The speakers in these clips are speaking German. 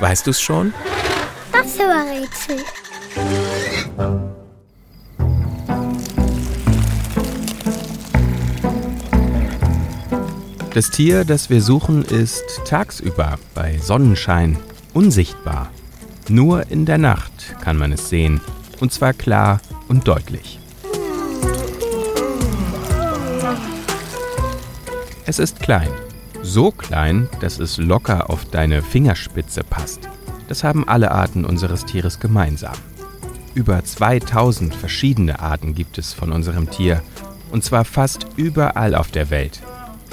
Weißt du's schon? Das Rätsel. Das Tier, das wir suchen, ist tagsüber bei Sonnenschein unsichtbar. Nur in der Nacht kann man es sehen, und zwar klar und deutlich. Es ist klein, so klein, dass es locker auf deine Fingerspitze passt. Das haben alle Arten unseres Tieres gemeinsam. Über 2000 verschiedene Arten gibt es von unserem Tier, und zwar fast überall auf der Welt.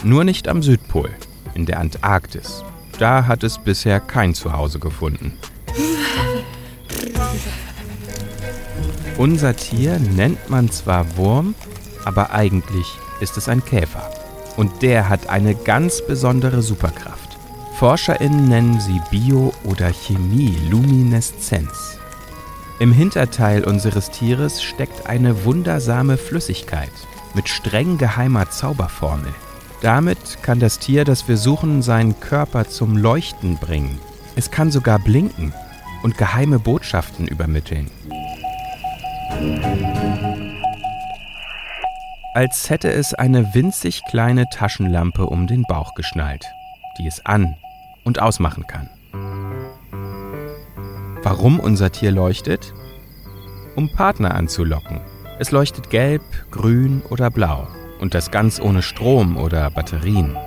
Nur nicht am Südpol, in der Antarktis. Da hat es bisher kein Zuhause gefunden. Unser Tier nennt man zwar Wurm, aber eigentlich ist es ein Käfer. Und der hat eine ganz besondere Superkraft. ForscherInnen nennen sie Bio- oder Chemie-Lumineszenz. Im Hinterteil unseres Tieres steckt eine wundersame Flüssigkeit mit streng geheimer Zauberformel. Damit kann das Tier, das wir suchen, seinen Körper zum Leuchten bringen. Es kann sogar blinken und geheime Botschaften übermitteln. Als hätte es eine winzig kleine Taschenlampe um den Bauch geschnallt, die es an und ausmachen kann. Warum unser Tier leuchtet? Um Partner anzulocken. Es leuchtet gelb, grün oder blau. Und das ganz ohne Strom oder Batterien.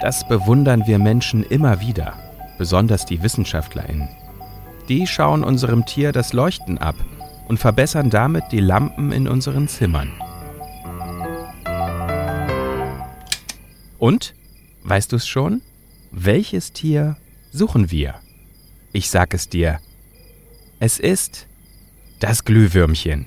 Das bewundern wir Menschen immer wieder, besonders die Wissenschaftlerinnen. Die schauen unserem Tier das Leuchten ab und verbessern damit die Lampen in unseren Zimmern. Und, weißt du es schon? Welches Tier suchen wir? Ich sag es dir. Es ist das Glühwürmchen.